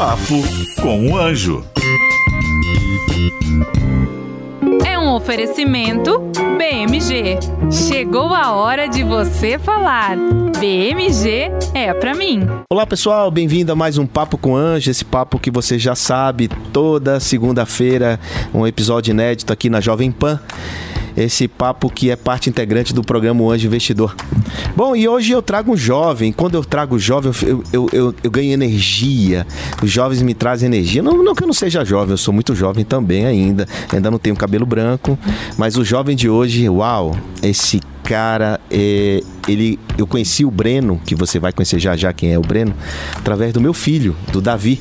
Papo com o Anjo. É um oferecimento BMG. Chegou a hora de você falar. BMG é pra mim. Olá pessoal, bem-vindo a mais um Papo com Anjo, esse papo que você já sabe, toda segunda-feira, um episódio inédito aqui na Jovem Pan esse papo que é parte integrante do programa o Anjo Investidor. Bom, e hoje eu trago um jovem. Quando eu trago jovem, eu, eu, eu, eu ganho energia. Os jovens me trazem energia. Não, não que eu não seja jovem, eu sou muito jovem também ainda. Ainda não tenho cabelo branco. Mas o jovem de hoje, uau, esse cara, é, ele, eu conheci o Breno, que você vai conhecer já já quem é o Breno, através do meu filho, do Davi.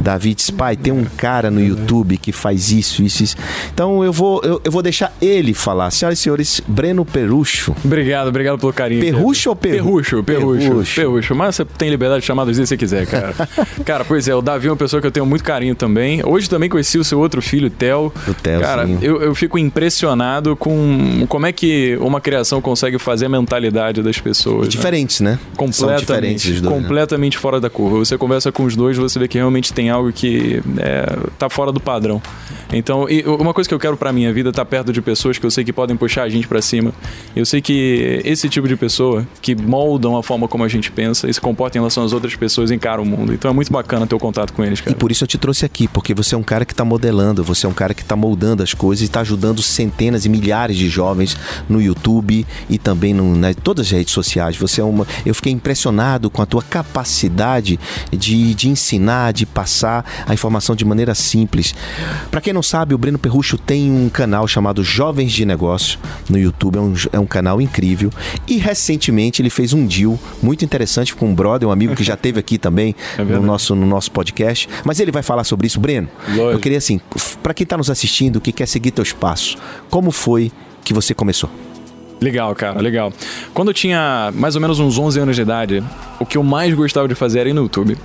Davi diz, pai, tem um cara no YouTube que faz isso, isso, isso. Então eu vou, eu, eu vou deixar ele falar. Senhoras e senhores, Breno Perucho. Obrigado, obrigado pelo carinho. Perrucho ou perrucho? Perrucho, perrucho. Perrucho. Mas você tem liberdade de chamar do jeito que você quiser, cara. cara, pois é, o Davi é uma pessoa que eu tenho muito carinho também. Hoje também conheci o seu outro filho, Theo. O Theo, Cara, eu, eu fico impressionado com como é que uma criação consegue fazer a mentalidade das pessoas. E diferentes, né? Completamente, São diferentes dois, né? completamente fora da curva. Você conversa com os dois, você vê que realmente tem algo que é, tá fora do padrão. Então, uma coisa que eu quero pra minha vida é estar perto de pessoas que eu sei que podem puxar a gente pra cima. Eu sei que esse tipo de pessoa que moldam a forma como a gente pensa e se comporta em relação às outras pessoas encara o mundo. Então é muito bacana ter o contato com eles, cara. E por isso eu te trouxe aqui, porque você é um cara que está modelando, você é um cara que está moldando as coisas e está ajudando centenas e milhares de jovens no YouTube e também no, nas todas as redes sociais. Você é uma. Eu fiquei impressionado com a tua capacidade de, de ensinar, de passar a informação de maneira simples. Para quem não sabe, o Breno Perrucho tem um canal chamado Jovens de Negócio no YouTube, é um, é um canal incrível. E recentemente ele fez um deal muito interessante com um brother, um amigo que já teve aqui também É no nosso, no nosso podcast. Mas ele vai falar sobre isso. Breno, Lógico. eu queria assim, para quem está nos assistindo, que quer seguir teus passos, como foi que você começou? Legal, cara, legal. Quando eu tinha mais ou menos uns 11 anos de idade, o que eu mais gostava de fazer era ir no YouTube.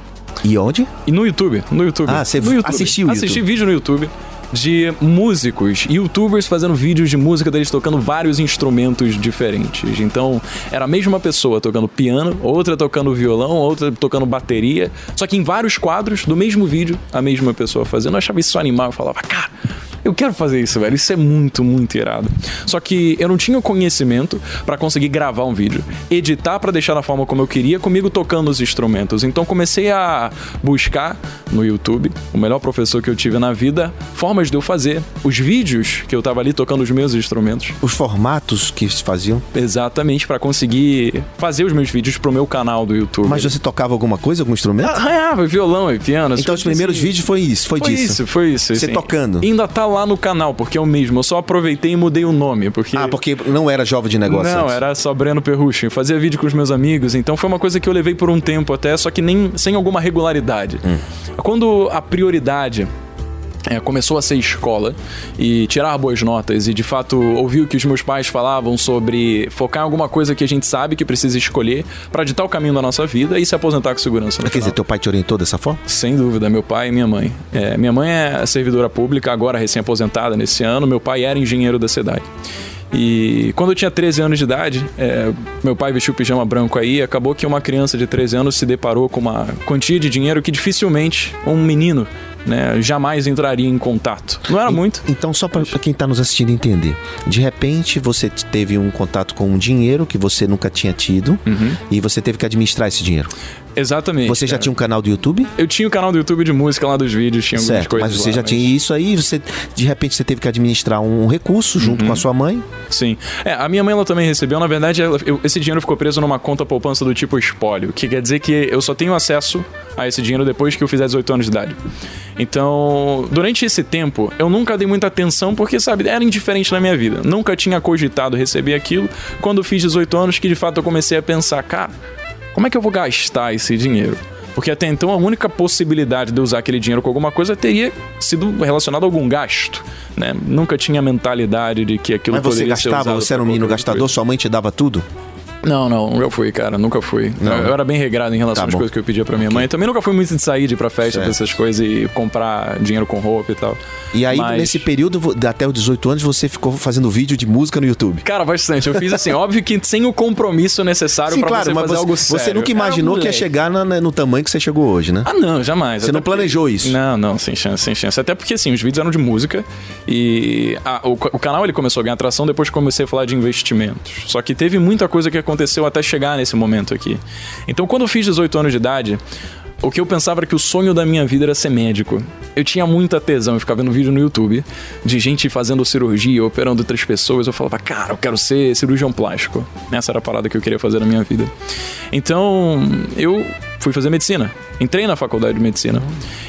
E onde? E no YouTube, no YouTube. Ah, você no YouTube. assistiu o Assisti YouTube? vídeo no YouTube de músicos, youtubers fazendo vídeos de música deles tocando vários instrumentos diferentes. Então, era a mesma pessoa tocando piano, outra tocando violão, outra tocando bateria, só que em vários quadros do mesmo vídeo, a mesma pessoa fazendo. Eu achava isso animal, eu falava, cara, eu quero fazer isso, velho. Isso é muito, muito irado. Só que eu não tinha o conhecimento pra conseguir gravar um vídeo, editar pra deixar da forma como eu queria, comigo tocando os instrumentos. Então comecei a buscar no YouTube, o melhor professor que eu tive na vida, formas de eu fazer os vídeos que eu tava ali tocando os meus instrumentos. Os formatos que se faziam? Exatamente pra conseguir fazer os meus vídeos pro meu canal do YouTube. Mas você tocava alguma coisa, algum instrumento? arranhava violão e piano. então os primeiros assim. vídeos foi isso, foi, Foi disso. isso, foi isso. Você assim. tocando? Ainda tá lá no canal, porque é o mesmo. Eu só aproveitei e mudei o nome, porque... Ah, porque não era jovem de negócio Não, antes. era só Breno Perrucho. Eu fazia vídeo com os meus amigos, então foi uma coisa que eu levei por um tempo até, só que nem sem alguma regularidade. Hum. Quando a prioridade é, começou a ser escola e tirar boas notas e de fato ouvir o que os meus pais falavam sobre focar em alguma coisa que a gente sabe que precisa escolher pra ditar o caminho da nossa vida e se aposentar com segurança. Quer dizer, teu pai te orientou dessa forma? Sem dúvida, meu pai e minha mãe. É, minha mãe é servidora pública, agora recém-aposentada nesse ano. Meu pai era engenheiro da cidade. E quando eu tinha 13 anos de idade, é, meu pai vestiu pijama branco aí. Acabou que uma criança de 13 anos se deparou com uma quantia de dinheiro que dificilmente um menino né, jamais entraria em contato. Não era muito. Então, só para quem está nos assistindo entender, de repente você teve um contato com um dinheiro que você nunca tinha tido e você teve que administrar esse dinheiro. Exatamente. Você já cara. tinha um canal do YouTube? Eu tinha o canal do YouTube de música lá dos vídeos, tinha algumas Certo, coisas mas você lá, já tinha isso aí, você de repente você teve que administrar um recurso junto Uhum. com a sua mãe. Sim. É, a minha mãe ela também recebeu. Na verdade, ela- eu- esse dinheiro ficou preso numa conta poupança do tipo espólio, que quer dizer que eu só tenho acesso a esse dinheiro depois que eu fizer 18 anos de idade. Então, durante esse tempo, eu nunca dei muita atenção porque, sabe, era indiferente na minha vida. Nunca tinha cogitado receber aquilo. Quando fiz 18 anos, que de fato eu comecei a pensar, cara, como é que eu vou gastar esse dinheiro? Porque até então a única possibilidade de usar aquele dinheiro com alguma coisa teria sido relacionado a algum gasto, né? Nunca tinha a mentalidade de que aquilo Mas você poderia ser gastava, usado você era um menino gastador, coisa. sua mãe te dava tudo? Não, não, nunca fui, cara, nunca fui. Não. Eu, eu era bem regrado em relação Tá às bom. coisas que eu pedia pra minha mãe. Também nunca fui muito de sair, de ir pra festa, Certo. pra essas coisas e comprar dinheiro com roupa e tal. E aí, Mas- nesse período, até os 18 anos, você ficou fazendo vídeo de música no YouTube. Cara, bastante. Eu fiz assim, óbvio que sem o compromisso necessário Sim, pra claro, você mas fazer você, algo você sério. nunca Era imaginou que ia chegar na- no tamanho que você chegou hoje, né? Ah, não, jamais. Você Até não porque- planejou isso? Não, não, sem chance, sem chance. Até porque, assim, os vídeos eram de música e a- o, o canal ele começou a ganhar atração depois que comecei a falar de investimentos. Só que teve muita coisa que aconteceu até chegar nesse momento aqui. Então, quando eu fiz 18 anos de idade, o que eu pensava era que o sonho da minha vida era ser médico. Eu tinha muita tesão, eu ficava vendo vídeo no YouTube de gente fazendo cirurgia, operando outras pessoas. Eu falava, cara, eu quero ser cirurgião plástico. Essa era a parada que eu queria fazer na minha vida. Então, eu fui fazer medicina. Entrei na faculdade de medicina.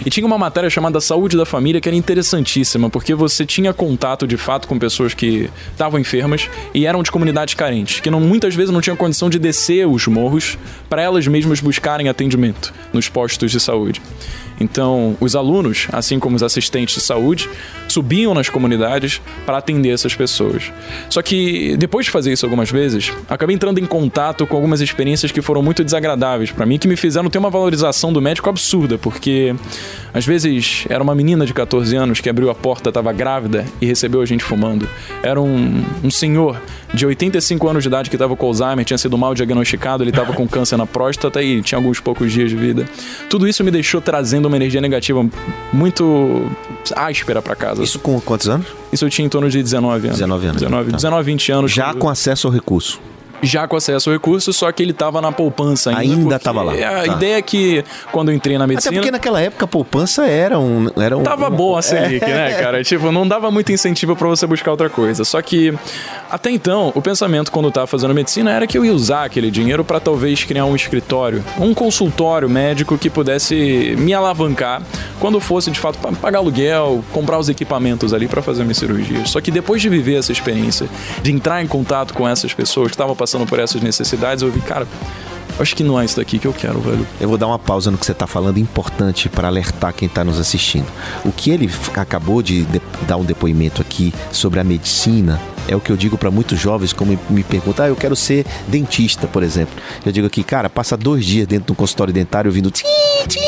E tinha uma matéria chamada Saúde da Família que era interessantíssima, porque você tinha contato de fato com pessoas que estavam enfermas e eram de comunidades carentes, que não, muitas vezes não tinham condição de descer os morros para elas mesmas buscarem atendimento nos postos de saúde. Então, os alunos, assim como os assistentes de saúde, subiam nas comunidades para atender essas pessoas. Só que depois de fazer isso algumas vezes, acabei entrando em contato com algumas experiências que foram muito desagradáveis para mim, que me fizeram ter uma valorização do médico absurda, porque às vezes era uma menina de 14 anos que abriu a porta, estava grávida e recebeu a gente fumando. Era um, um senhor de 85 anos de idade que estava com Alzheimer, tinha sido mal diagnosticado, ele estava com câncer na próstata e tinha alguns poucos dias de vida. Tudo isso me deixou trazendo uma energia negativa muito áspera para casa. Isso com quantos anos? Isso eu tinha em torno de 19 anos. 19 anos. 19, Tá. 19 20 anos. Já quando- com acesso ao recurso. Já com acesso ao recurso, só que ele tava na poupança ainda. Ainda porque tava lá. A Tá. ideia é que quando eu entrei na Até medicina. porque naquela época a poupança era um. Era um Tava boa a Selic, É. né, cara? Tipo, não dava muito incentivo pra você buscar outra coisa. Só que, até então, o pensamento quando eu tava fazendo medicina era que eu ia usar aquele dinheiro pra talvez criar um escritório, um consultório médico que pudesse me alavancar quando fosse, de fato, pa- pagar aluguel, comprar os equipamentos ali pra fazer minhas cirurgias. Só que depois de viver essa experiência, de entrar em contato com essas pessoas que estavam passando por essas necessidades, eu vi, cara, acho que não é isso daqui que eu quero, velho. Eu vou dar uma pausa no que você está falando, importante para alertar quem está nos assistindo. O que ele acabou de, de- dar um depoimento aqui sobre a medicina é o que eu digo para muitos jovens, como me perguntam, ah, eu quero ser dentista, por exemplo. Eu digo aqui, cara, passa dois dias dentro de um consultório dentário ouvindo tim, tim.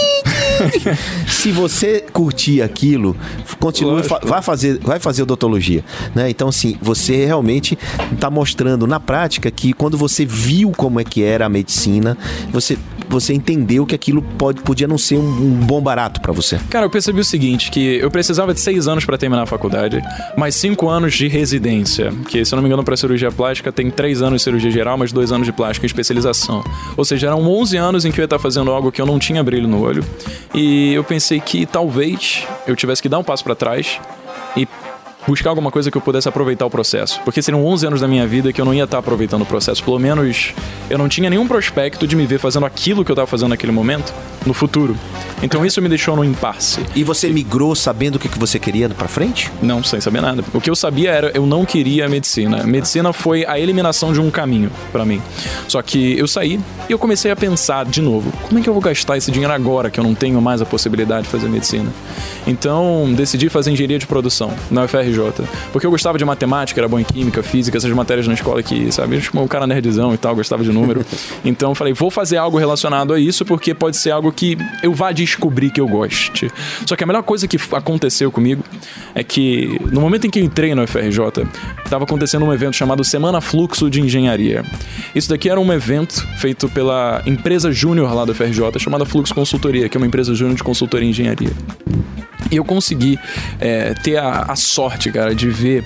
Se você curtir aquilo, continue, fa- vai fazer, vai fazer odontologia, né? Então, assim, você realmente está mostrando na prática que quando você viu como é que era a medicina, você você entendeu que aquilo pode, podia não ser um, um bom barato para você. Cara, eu percebi o seguinte, que eu precisava de seis anos pra terminar a faculdade, mais cinco anos de residência, que se eu não me engano pra cirurgia plástica tem três anos de cirurgia geral, mais dois anos de plástica e especialização. Ou seja, eram 11 anos em que eu ia estar fazendo algo que eu não tinha brilho no olho. E eu pensei que talvez eu tivesse que dar um passo pra trás e buscar alguma coisa que eu pudesse aproveitar o processo. Porque seriam 11 anos da minha vida que eu não ia estar aproveitando o processo. Pelo menos eu não tinha nenhum prospecto de me ver fazendo aquilo que eu estava fazendo naquele momento no futuro. Então isso me deixou no impasse. E você migrou sabendo o que, você queria para frente? Não, sem saber nada. O que eu sabia era eu não queria a medicina. Medicina foi a eliminação de um caminho pra mim. Só que eu saí e eu comecei a pensar de novo, como é que eu vou gastar esse dinheiro agora que eu não tenho mais a possibilidade de fazer medicina? Então, decidi fazer engenharia de produção na UFRJ, porque eu gostava de matemática, era bom em química, física, essas matérias na escola que, sabe, eu tipo, um cara nerdzão e tal, gostava de número. Então, falei, vou fazer algo relacionado a isso porque pode ser algo que eu vá descobrir que eu goste. Só que a melhor coisa que aconteceu comigo é que no momento em que eu entrei no UFRJ, estava acontecendo um evento chamado Semana Fluxo de Engenharia. Isso daqui era um evento feito pela empresa júnior lá da UFRJ, chamada Fluxo Consultoria, que é uma empresa júnior de consultoria em engenharia. E eu consegui é, ter a, a sorte, cara, de ver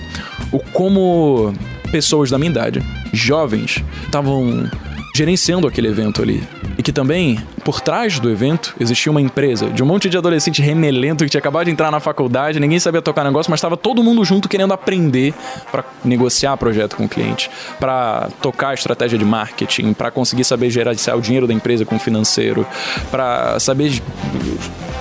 o como pessoas da minha idade, jovens, estavam gerenciando aquele evento ali. E que também, por trás do evento, existia uma empresa de um monte de adolescente remelento que tinha acabado de entrar na faculdade, ninguém sabia tocar negócio, mas estava todo mundo junto querendo aprender para negociar projeto com o cliente, para tocar a estratégia de marketing, para conseguir saber gerenciar o dinheiro da empresa com o financeiro, para saber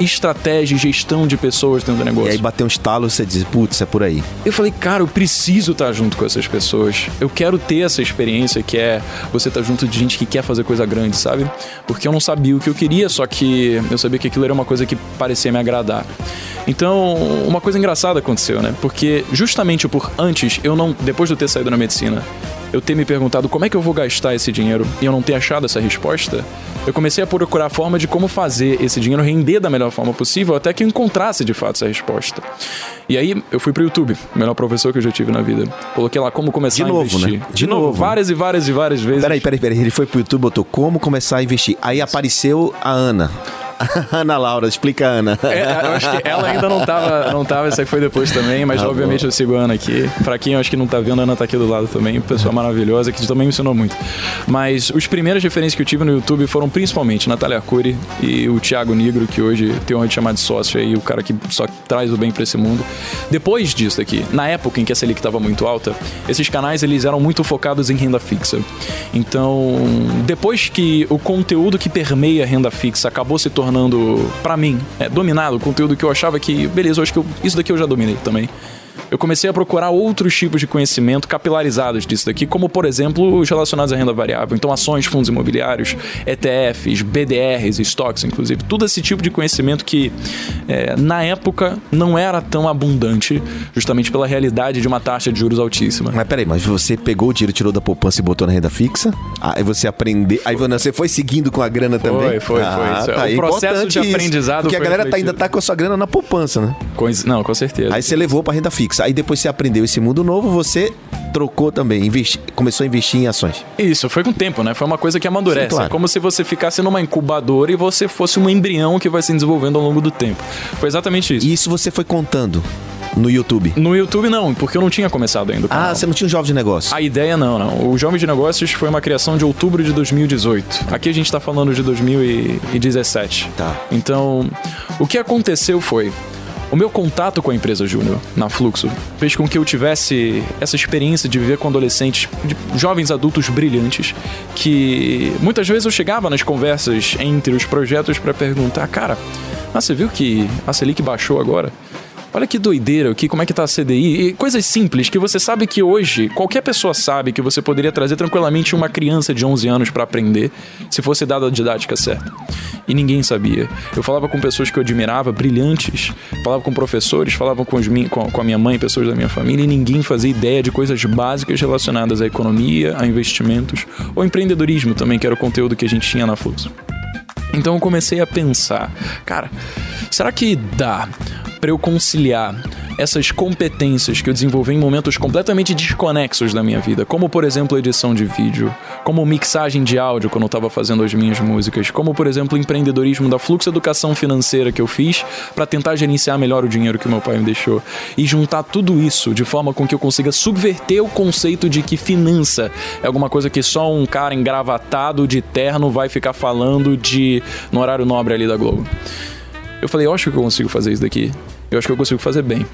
estratégia e gestão de pessoas dentro do E negócio. aí bateu um estalo e você diz, putz, é por aí. Eu falei, cara, eu preciso estar junto com essas pessoas. Eu quero ter essa experiência que é você estar junto de gente que quer fazer coisa grande, sabe? Porque eu não sabia o que eu queria, só que eu sabia que aquilo era uma coisa que parecia me agradar. Então, uma coisa engraçada aconteceu, né? Porque justamente por antes, eu não, depois de eu ter saído da medicina, eu ter me perguntado como é que eu vou gastar esse dinheiro e eu não ter achado essa resposta, eu comecei a procurar a forma de como fazer esse dinheiro render da melhor forma possível até que eu encontrasse de fato essa resposta. E aí eu fui pro YouTube, o melhor professor que eu já tive na vida. Coloquei lá como começar De novo, a investir. né? De, De novo, novo. várias e várias e várias vezes. Peraí, peraí, peraí. Ele foi pro YouTube, botou como começar a investir. Aí apareceu a Ana. Ana Laura, explica a Ana. É, eu acho que ela ainda não tava, não tava, essa aí foi depois também, mas Ah, obviamente bom. eu sigo a Ana aqui. Pra quem eu acho que não tá vendo, a Ana tá aqui do lado também, pessoa maravilhosa, que também me ensinou muito. Mas os primeiras referências que eu tive no YouTube foram principalmente Natália Arcuri e o Thiago Negro, que hoje tem honra de chamar de sócio aí, o cara que só traz o bem pra esse mundo. Depois disso aqui, na época em que a Selic tava muito alta, esses canais eles eram muito focados em renda fixa. Então, depois que o conteúdo que permeia a renda fixa acabou se tornando, pra mim, é, dominado, o conteúdo que eu achava que, beleza, eu acho que eu- isso daqui eu já dominei também. Eu comecei a procurar outros tipos de conhecimento capilarizados disso daqui, como por exemplo os relacionados à renda variável. Então, ações, fundos imobiliários, ETFs, BDRs, estoques, inclusive. Tudo esse tipo de conhecimento que é, na época não era tão abundante, justamente pela realidade de uma taxa de juros altíssima. Mas peraí, mas você pegou o dinheiro, tirou da poupança e botou na renda fixa? Aí você aprendeu. Aí você foi seguindo com a grana também? foi, foi. Ah, Isso é- tá. o É processo de isso, aprendizado Porque a foi galera tá, ainda tá com a sua grana na poupança, né? Coisa- não, com certeza. Aí você levou pra renda fixa. Aí depois você aprendeu esse mundo novo, você trocou também, investi- começou a investir em ações. Isso, foi com o tempo, né? Foi uma coisa que amadurece. Sim, claro. É como se você ficasse numa incubadora e você fosse um embrião que vai se desenvolvendo ao longo do tempo. Foi exatamente isso. E isso você foi contando no YouTube. No YouTube não, porque eu não tinha começado ainda. Ah, você não tinha um jovem de negócio. A ideia não, não. O Jovem de Negócios foi uma criação de outubro de 2018. Aqui a gente tá falando de 2017. Tá. Então, o que aconteceu foi. O meu contato com a empresa Júnior, na Fluxo, fez com que eu tivesse essa experiência de viver com adolescentes, jovens adultos brilhantes, que muitas vezes eu chegava nas conversas entre os projetos para perguntar, cara, ah, você viu que a Selic baixou agora? Olha que doideira, que, como é que tá a CDI? E coisas simples que você sabe que hoje qualquer pessoa sabe que você poderia trazer tranquilamente uma criança de 11 anos para aprender se fosse dada a didática certa. E ninguém sabia. Eu falava com pessoas que eu admirava, brilhantes, falava com professores, falava com, com a minha mãe, pessoas da minha família, e ninguém fazia ideia de coisas básicas relacionadas à economia, a investimentos ou empreendedorismo também, que era o conteúdo que a gente tinha na Fluxo. Então eu comecei a pensar, cara, será que dá para eu conciliar essas competências que eu desenvolvi em momentos completamente desconexos da minha vida, como por exemplo edição de vídeo, como mixagem de áudio quando eu estava fazendo as minhas músicas, como por exemplo empreendedorismo da Fluxo Educação Financeira que eu fiz para tentar gerenciar melhor o dinheiro que meu pai me deixou e juntar tudo isso de forma com que eu consiga subverter o conceito de que finança é alguma coisa que só um cara engravatado de terno vai ficar falando de no horário nobre ali da Globo. Eu falei, eu acho que eu consigo fazer isso daqui. Eu acho que eu consigo fazer bem.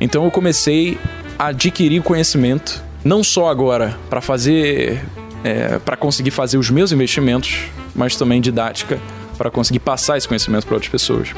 Então eu comecei a adquirir conhecimento, não só agora para fazer, é, para conseguir fazer os meus investimentos, mas também didática para conseguir passar esse conhecimento para outras pessoas.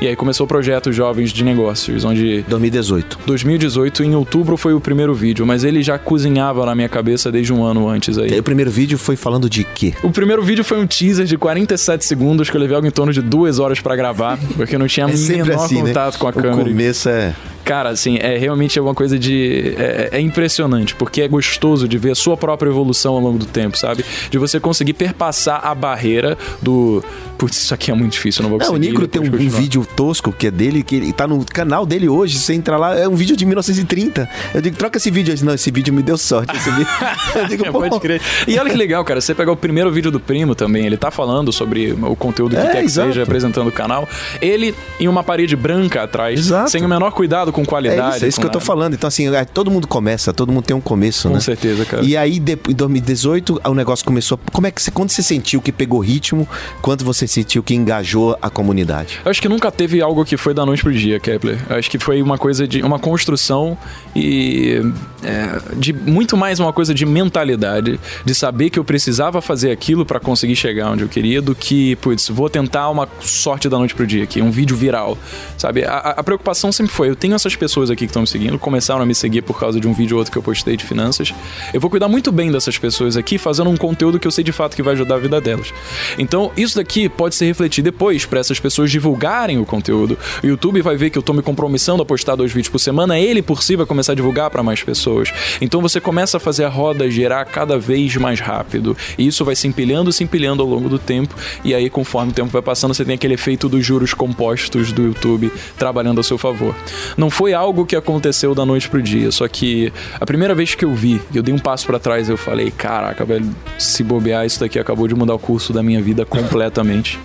E aí começou o projeto Jovens de Negócios, onde 2018. 2018, em outubro, foi o primeiro vídeo, mas ele já cozinhava na minha cabeça desde um ano antes aí. E aí, o primeiro vídeo foi falando de quê? O primeiro vídeo foi um teaser de 47 segundos que eu levei algo em torno de duas horas pra gravar, porque eu não tinha É menor assim, né? contato com a O câmera. começo é... Cara, assim, é realmente uma coisa de. É, é impressionante, porque é gostoso de ver a sua própria evolução ao longo do tempo, sabe? De você conseguir perpassar a barreira do. Putz, isso aqui é muito difícil, eu não vou Não, conseguir. o Nicro tem um, um vídeo tosco que é dele, que ele tá no canal dele hoje. Você entra lá, é um vídeo de 1930. Eu digo, troca esse vídeo. Ele diz, não, esse vídeo me deu sorte. Esse vídeo... Eu digo, É, pô, pode crer. E olha que legal, cara. Você pegar o primeiro vídeo do primo também, ele tá falando sobre o conteúdo que É, quer que seja, apresentando o canal. Ele em uma parede branca atrás, Exato. sem o menor cuidado com É qualidade. isso, é isso com que eu tô falando. Então, assim, é, todo mundo começa, todo mundo tem um começo, Com né? certeza, cara. E aí, de- em 2018, o negócio começou. Como é que você, quando você sentiu que pegou ritmo? Quando você sentiu que engajou a comunidade? Eu acho que nunca teve algo que foi da noite pro dia, Kepler. Eu acho que foi uma coisa de uma construção e é, de muito mais uma coisa de mentalidade, de saber que eu precisava fazer aquilo pra conseguir chegar onde eu queria, do que, putz, vou tentar uma sorte da noite pro dia aqui, um vídeo viral, sabe? A, a- preocupação sempre foi, eu tenho essa essas pessoas aqui que estão me seguindo começaram a me seguir por causa de um vídeo ou outro que eu postei de finanças, eu vou cuidar muito bem dessas pessoas aqui, fazendo um conteúdo que eu sei de fato que vai ajudar a vida delas. Então, isso daqui pode se refletir depois para essas pessoas divulgarem o conteúdo. O YouTube vai ver que eu tô me compromissando a postar dois vídeos por semana, ele por si vai começar a divulgar para mais pessoas. Então você começa a fazer a roda girar cada vez mais rápido. E isso vai se empilhando, se empilhando ao longo do tempo. E aí, conforme o tempo vai passando, você tem aquele efeito dos juros compostos do YouTube trabalhando a seu favor. Não foi algo que aconteceu da noite pro dia, só que a primeira vez que eu vi, eu dei um passo para trás, eu falei, caraca, velho, se bobear, isso daqui acabou de mudar o curso da minha vida completamente.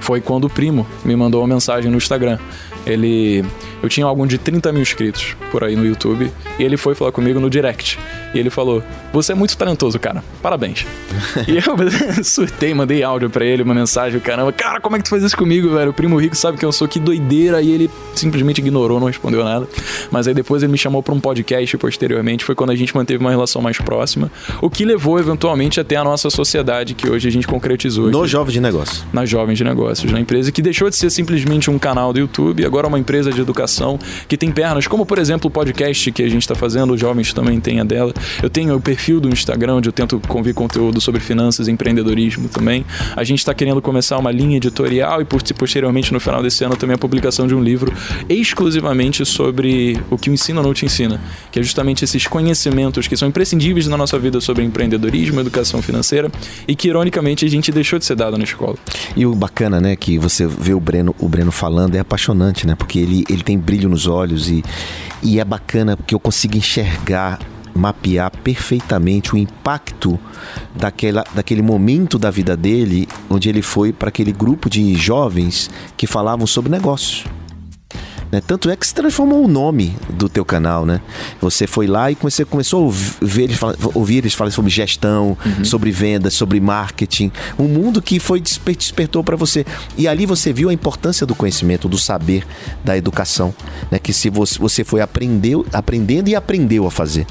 Foi quando o primo me mandou uma mensagem no Instagram. Ele. Eu tinha algum de 30 mil inscritos por aí no YouTube. E ele foi falar comigo no direct. E ele falou: Você é muito talentoso, cara. Parabéns. e eu surtei, mandei áudio para ele, uma mensagem, caramba, cara, como é que tu faz isso comigo, velho? O primo rico sabe que eu sou que doideira. E ele simplesmente ignorou, não respondeu nada. Mas aí depois ele me chamou para um podcast posteriormente. Foi quando a gente manteve uma relação mais próxima. O que levou eventualmente até a nossa sociedade, que hoje a gente concretizou. No Jovem de Negócio. Na Jovem de Negócios, na empresa que deixou de ser simplesmente um canal do YouTube, agora uma empresa de educação que tem pernas, como por exemplo o podcast que a gente está fazendo, os jovens também têm a dela. Eu tenho o perfil do Instagram, onde eu tento convir conteúdo sobre finanças e empreendedorismo também. A gente está querendo começar uma linha editorial e posteriormente no final desse ano também a publicação de um livro exclusivamente sobre o que o ensino não te ensina, que é justamente esses conhecimentos que são imprescindíveis na nossa vida sobre empreendedorismo, educação financeira e que ironicamente a gente deixou de ser dado na escola. E o bacana, né, que você vê o Breno, o Breno falando é apaixonante, né? Porque ele, ele tem brilho nos olhos e, e é bacana porque eu consigo enxergar mapear perfeitamente o impacto daquela, daquele momento da vida dele, onde ele foi para aquele grupo de jovens que falavam sobre negócios. Né? Tanto é que se transformou o nome do teu canal, né? Você foi lá e você começou a ouvir eles, ouvir eles falarem sobre gestão, uhum. sobre vendas, sobre marketing, um mundo que foi despertou para você. E ali você viu a importância do conhecimento, do saber, da educação, né? Que se você, você foi aprendeu, aprendendo e aprendeu a fazer.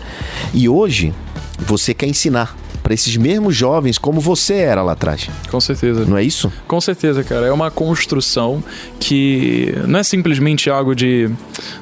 E hoje você quer ensinar para esses mesmos jovens como você era lá atrás. Com certeza. Não é isso? Com certeza, cara. É uma construção que não é simplesmente algo de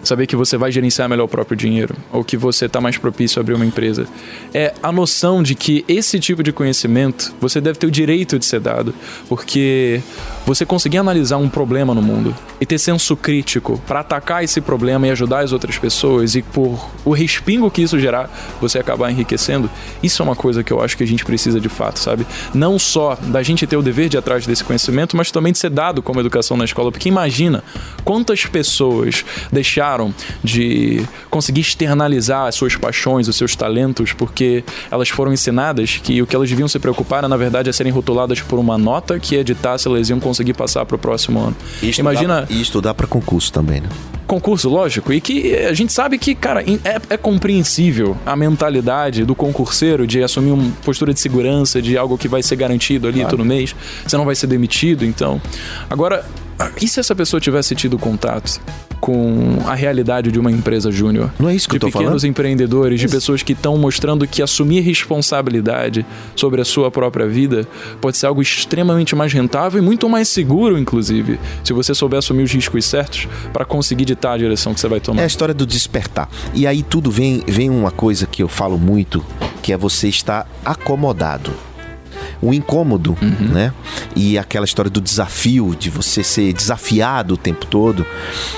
saber que você vai gerenciar melhor o próprio dinheiro ou que você está mais propício a abrir uma empresa. É a noção de que esse tipo de conhecimento você deve ter o direito de ser dado, porque você conseguir analisar um problema no mundo e ter senso crítico para atacar esse problema e ajudar as outras pessoas e por o respingo que isso gerar, você acabar enriquecendo, isso é uma coisa que eu acho que a gente precisa de fato, sabe? Não só da gente ter o dever de atrás desse conhecimento, mas também de ser dado como educação na escola, porque imagina quantas pessoas deixaram de conseguir externalizar as suas paixões, os seus talentos, porque elas foram ensinadas que o que elas deviam se preocupar, era, na verdade, é serem rotuladas por uma nota que ia ditar se elas iam conseguir passar para o próximo ano. E Imagina. E estudar para concurso também, né? Concurso, lógico. E que a gente sabe que, cara, é, é compreensível a mentalidade do concurseiro de assumir uma postura de segurança, de algo que vai ser garantido ali claro. todo mês. Você não vai ser demitido, então. Agora, e se essa pessoa tivesse tido contato com a realidade de uma empresa júnior? Não é isso que de eu tô pequenos falando? empreendedores, de pessoas que estão mostrando que assumir responsabilidade sobre a sua própria vida pode ser algo extremamente mais rentável e muito mais seguro, inclusive, se você souber assumir os riscos certos para conseguir ditar a direção que você vai tomar. É a história do despertar. E aí tudo vem, vem uma coisa que eu falo muito, que é você estar acomodado o incômodo, uhum. né? E aquela história do desafio, de você ser desafiado o tempo todo.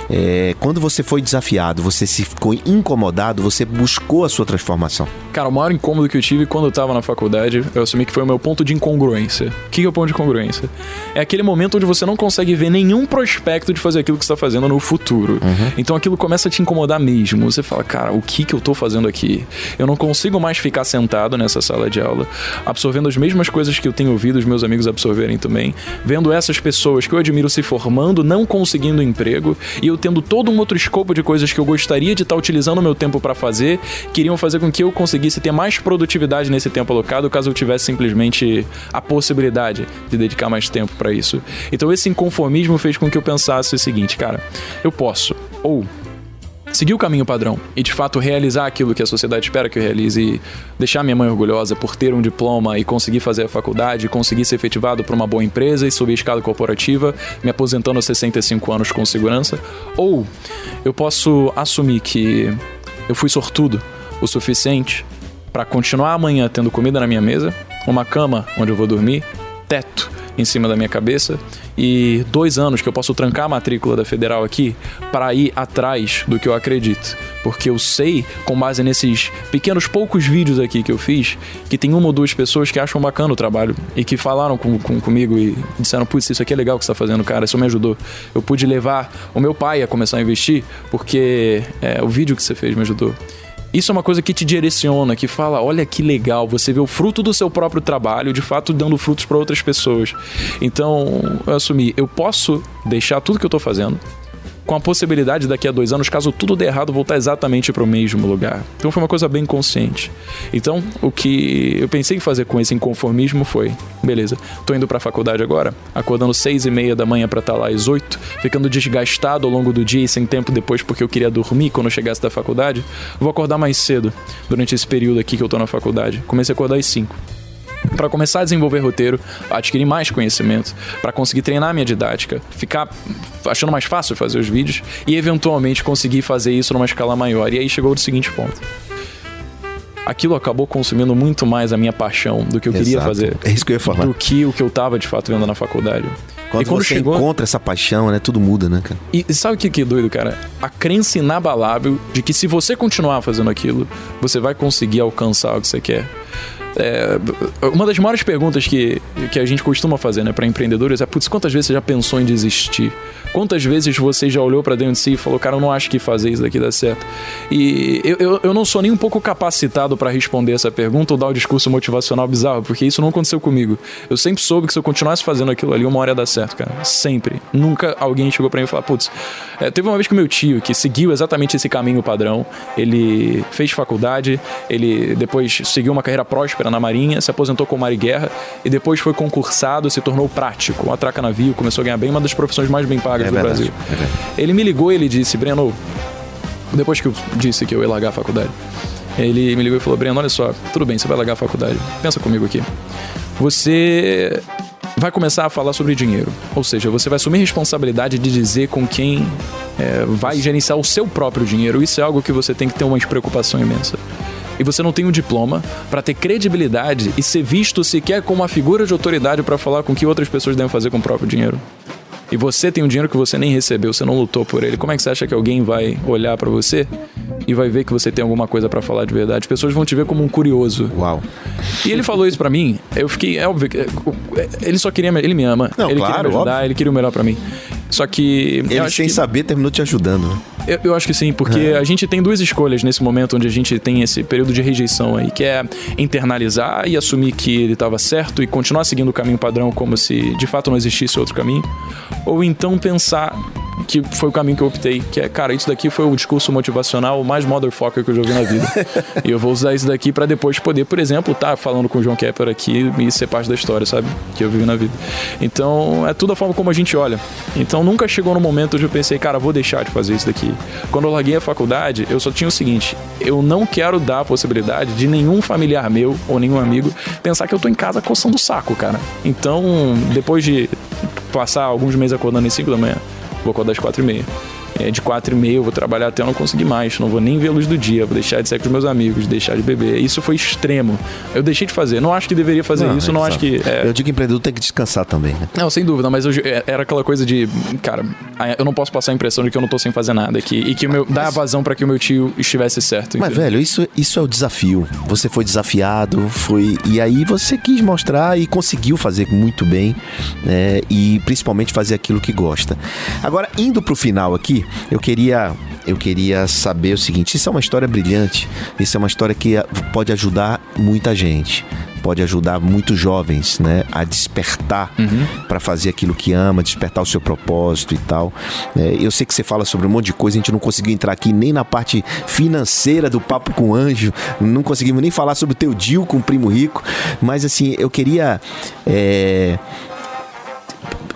É, quando você foi desafiado, você se ficou incomodado, você buscou a sua transformação. Cara, o maior incômodo que eu tive quando eu tava na faculdade, eu assumi que foi o meu ponto de incongruência. O que é o ponto de incongruência? É aquele momento onde você não consegue ver nenhum prospecto de fazer aquilo que você tá fazendo no futuro. Uhum. Então aquilo começa a te incomodar mesmo. Você fala, cara, o que que eu tô fazendo aqui? Eu não consigo mais ficar sentado nessa sala de aula, absorvendo as mesmas coisas que eu tenho ouvido os meus amigos absorverem também, vendo essas pessoas que eu admiro se formando, não conseguindo emprego, e eu tendo todo um outro escopo de coisas que eu gostaria de estar utilizando o meu tempo para fazer, queriam fazer com que eu conseguisse ter mais produtividade nesse tempo alocado, caso eu tivesse simplesmente a possibilidade de dedicar mais tempo para isso. Então esse inconformismo fez com que eu pensasse o seguinte, cara, eu posso ou seguir o caminho padrão e de fato realizar aquilo que a sociedade espera que eu realize e deixar minha mãe orgulhosa por ter um diploma e conseguir fazer a faculdade, conseguir ser efetivado para uma boa empresa e subir a escala corporativa, me aposentando aos 65 anos com segurança, ou eu posso assumir que eu fui sortudo o suficiente para continuar amanhã tendo comida na minha mesa, uma cama onde eu vou dormir, teto em cima da minha cabeça e dois anos que eu posso trancar a matrícula da federal aqui para ir atrás do que eu acredito. Porque eu sei, com base nesses pequenos poucos vídeos aqui que eu fiz, que tem uma ou duas pessoas que acham bacana o trabalho e que falaram com, com, comigo e disseram: Putz, isso aqui é legal que você está fazendo, cara, isso me ajudou. Eu pude levar o meu pai a começar a investir porque é, o vídeo que você fez me ajudou. Isso é uma coisa que te direciona, que fala: olha que legal, você vê o fruto do seu próprio trabalho, de fato dando frutos para outras pessoas. Então, eu assumi, eu posso deixar tudo que eu estou fazendo, com a possibilidade daqui a dois anos, caso tudo dê errado, voltar exatamente para o mesmo lugar. Então foi uma coisa bem consciente. Então o que eu pensei em fazer com esse inconformismo foi, beleza, tô indo para a faculdade agora, acordando seis e meia da manhã para estar tá lá às oito, ficando desgastado ao longo do dia e sem tempo depois porque eu queria dormir quando eu chegasse da faculdade, vou acordar mais cedo durante esse período aqui que eu tô na faculdade. Comecei a acordar às cinco para começar a desenvolver roteiro, adquirir mais conhecimento, para conseguir treinar minha didática, ficar achando mais fácil fazer os vídeos e eventualmente conseguir fazer isso numa escala maior. E aí chegou o seguinte ponto. Aquilo acabou consumindo muito mais a minha paixão do que eu Exato. queria fazer. É isso que eu ia falar. Do que o que eu tava de fato vendo na faculdade. Quando, e quando você chegou... encontra essa paixão, né? Tudo muda, né, cara? E, e sabe o que, que é doido, cara? A crença inabalável de que se você continuar fazendo aquilo, você vai conseguir alcançar o que você quer. É, uma das maiores perguntas que, que a gente costuma fazer né, para empreendedores é: putz, quantas vezes você já pensou em desistir? Quantas vezes você já olhou para dentro de si e falou, cara, eu não acho que fazer isso daqui dá certo? E eu, eu, eu não sou nem um pouco capacitado para responder essa pergunta ou dar o um discurso motivacional bizarro, porque isso não aconteceu comigo. Eu sempre soube que se eu continuasse fazendo aquilo ali, uma hora ia dar certo, cara. Sempre. Nunca alguém chegou para mim e falou, putz, é, teve uma vez que o meu tio, que seguiu exatamente esse caminho padrão, ele fez faculdade, ele depois seguiu uma carreira próspera na Marinha, se aposentou como mar e guerra e depois foi concursado, se tornou prático, atraca navio, começou a ganhar bem, uma das profissões mais bem pagas é do verdade, Brasil. É ele me ligou e ele disse, Breno, depois que eu disse que eu ia largar a faculdade, ele me ligou e falou, Breno, olha só, tudo bem, você vai largar a faculdade. Pensa comigo aqui. Você vai começar a falar sobre dinheiro. Ou seja, você vai assumir responsabilidade de dizer com quem é, vai gerenciar o seu próprio dinheiro. Isso é algo que você tem que ter uma preocupação imensa. E você não tem um diploma para ter credibilidade e ser visto sequer como uma figura de autoridade para falar com que outras pessoas devem fazer com o próprio dinheiro e você tem um dinheiro que você nem recebeu, você não lutou por ele, como é que você acha que alguém vai olhar para você e vai ver que você tem alguma coisa para falar de verdade? As pessoas vão te ver como um curioso. Uau. E ele falou isso para mim, eu fiquei, é óbvio, ele só queria, ele me ama, não, ele claro, queria me ajudar, óbvio. ele queria o melhor para mim. Só que. Ele, sem que... saber, terminou te ajudando. Né? Eu, eu, acho que sim, porque é. a gente tem duas escolhas nesse momento onde a gente tem esse período de rejeição aí, que é internalizar e assumir que ele estava certo e continuar seguindo o caminho padrão como se de fato não existisse outro caminho. Ou então pensar que foi o caminho que eu optei, que é, cara, isso daqui foi o discurso motivacional mais motherfucker que eu já vi na vida. e eu vou usar isso daqui para depois poder, por exemplo, estar tá falando com o João Kepler aqui e ser parte da história, sabe? Que eu vivi na vida. Então, é tudo a forma como a gente olha. Então, nunca chegou no momento onde eu pensei, cara, vou deixar de fazer isso daqui. Quando eu larguei a faculdade, eu só tinha o seguinte, eu não quero dar a possibilidade de nenhum familiar meu ou nenhum amigo pensar que eu tô em casa coçando o saco, cara. Então, depois de passar alguns meses acordando em 5 da manhã, vou acordar às 4 e meia é, de quatro e meia eu vou trabalhar até eu não conseguir mais, não vou nem ver a luz do dia, vou deixar de sair com os meus amigos, deixar de beber. Isso foi extremo. Eu deixei de fazer. Não acho que deveria fazer não, isso, é não acho que. É... Eu digo que empreendedor tem que descansar também, né? Não, sem dúvida, mas eu, é, era aquela coisa de, cara, eu não posso passar a impressão de que eu não tô sem fazer nada aqui e que o meu, dá a vazão para que o meu tio estivesse certo. Mas, velho, isso, isso é o desafio. Você foi desafiado, foi. E aí você quis mostrar e conseguiu fazer muito bem, né? E principalmente fazer aquilo que gosta. Agora, indo pro final aqui, eu queria eu queria saber o seguinte: isso é uma história brilhante, isso é uma história que pode ajudar muita gente pode ajudar muitos jovens, né, a despertar uhum. para fazer aquilo que ama, despertar o seu propósito e tal. É, eu sei que você fala sobre um monte de coisa, a gente não conseguiu entrar aqui nem na parte financeira do papo com o anjo, não conseguimos nem falar sobre o teu deal com o primo rico, mas assim eu queria é,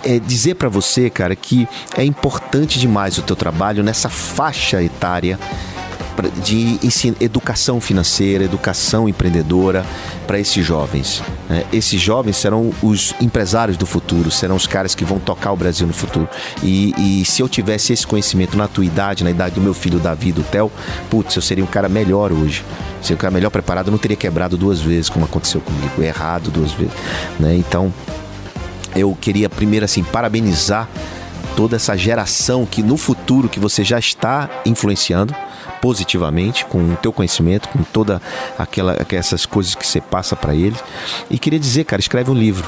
é dizer para você, cara, que é importante demais o teu trabalho nessa faixa etária de educação financeira, educação empreendedora para esses jovens. Né? Esses jovens serão os empresários do futuro, serão os caras que vão tocar o Brasil no futuro. E, e se eu tivesse esse conhecimento na tua idade, na idade do meu filho Davi, do Theo, putz, eu seria um cara melhor hoje. Seria um cara melhor preparado, eu não teria quebrado duas vezes, como aconteceu comigo, errado duas vezes. Né? Então, eu queria primeiro assim parabenizar toda essa geração que no futuro que você já está influenciando positivamente com o teu conhecimento, com toda aquela essas coisas que você passa para eles. E queria dizer, cara, escreve um livro.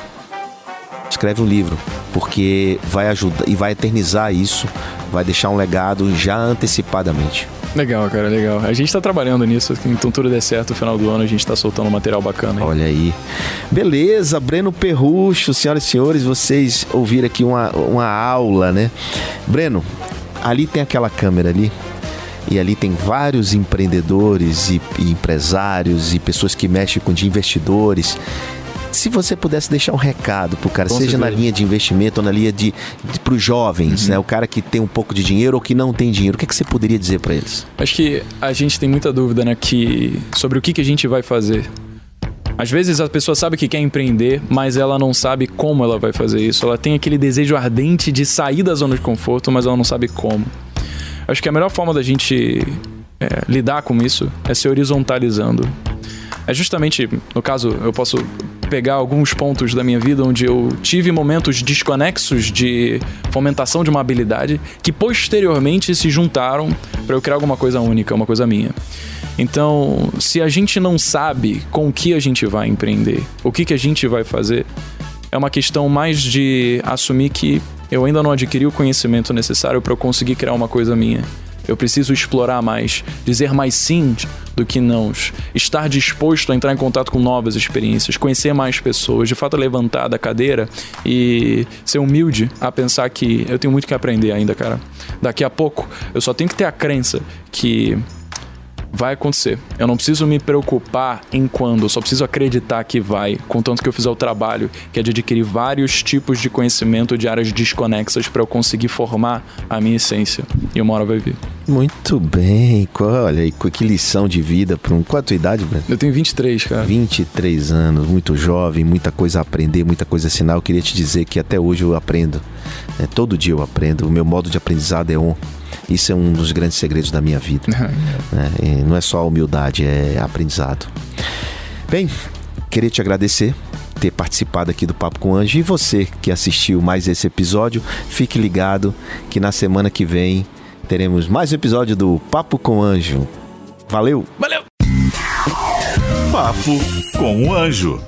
Escreve um livro, porque vai ajudar e vai eternizar isso, vai deixar um legado já antecipadamente. Legal, cara, legal. A gente tá trabalhando nisso, então tudo der certo no final do ano, a gente tá soltando um material bacana. Olha aí. Beleza, Breno Perrucho, senhoras e senhores, vocês ouviram aqui uma, uma aula, né? Breno, ali tem aquela câmera ali, e ali tem vários empreendedores e, e empresários e pessoas que mexem com de investidores se você pudesse deixar um recado pro cara, Com seja certeza. na linha de investimento ou na linha de, de para os jovens, uhum. né? O cara que tem um pouco de dinheiro ou que não tem dinheiro, o que, é que você poderia dizer para eles? Acho que a gente tem muita dúvida, né, que sobre o que, que a gente vai fazer. Às vezes a pessoa sabe que quer empreender, mas ela não sabe como ela vai fazer isso. Ela tem aquele desejo ardente de sair da zona de conforto, mas ela não sabe como. Acho que a melhor forma da gente é, lidar com isso é se horizontalizando. É justamente, no caso, eu posso pegar alguns pontos da minha vida onde eu tive momentos desconexos de fomentação de uma habilidade que posteriormente se juntaram para eu criar alguma coisa única, uma coisa minha. Então, se a gente não sabe com o que a gente vai empreender, o que, que a gente vai fazer, é uma questão mais de assumir que eu ainda não adquiri o conhecimento necessário para eu conseguir criar uma coisa minha. Eu preciso explorar mais, dizer mais sim do que não, estar disposto a entrar em contato com novas experiências, conhecer mais pessoas, de fato levantar da cadeira e ser humilde a pensar que eu tenho muito que aprender ainda, cara. Daqui a pouco eu só tenho que ter a crença que vai acontecer. Eu não preciso me preocupar em quando, eu só preciso acreditar que vai, contanto que eu fizer o trabalho, que é de adquirir vários tipos de conhecimento de áreas desconexas para eu conseguir formar a minha essência. E uma hora vai vir. Muito bem. Olha aí, que lição de vida para um. Qual a tua idade, Breno? Eu tenho 23, cara. 23 anos, muito jovem, muita coisa a aprender, muita coisa a ensinar. Eu queria te dizer que até hoje eu aprendo. É, todo dia eu aprendo. O meu modo de aprendizado é um. Isso é um dos grandes segredos da minha vida. né? Não é só humildade, é aprendizado. Bem, queria te agradecer ter participado aqui do Papo com Anjo e você que assistiu mais esse episódio, fique ligado que na semana que vem teremos mais um episódio do Papo com Anjo. Valeu! Valeu! Papo com o Anjo.